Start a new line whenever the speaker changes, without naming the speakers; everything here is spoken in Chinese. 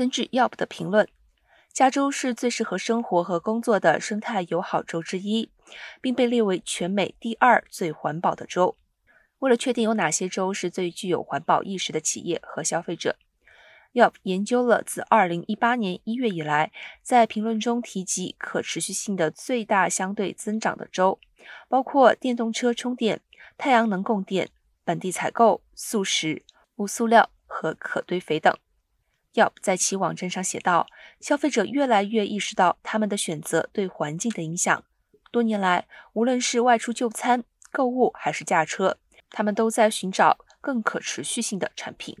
根据 Yelp 的评论，加州是最适合生活和工作的生态友好州之一，并被列为全美第二最环保的州。为了确定有哪些州是最具有环保意识的企业和消费者，Yelp 研究了自2018年1月以来在评论中提及可持续性的最大相对增长的州，包括电动车充电、太阳能供电、本地采购、素食、无塑料和可堆肥等。Yelp 在其网站上写道：“消费者越来越意识到他们的选择对环境的影响。多年来，无论是外出就餐、购物还是驾车。”他们都在寻找更可持续性的产品。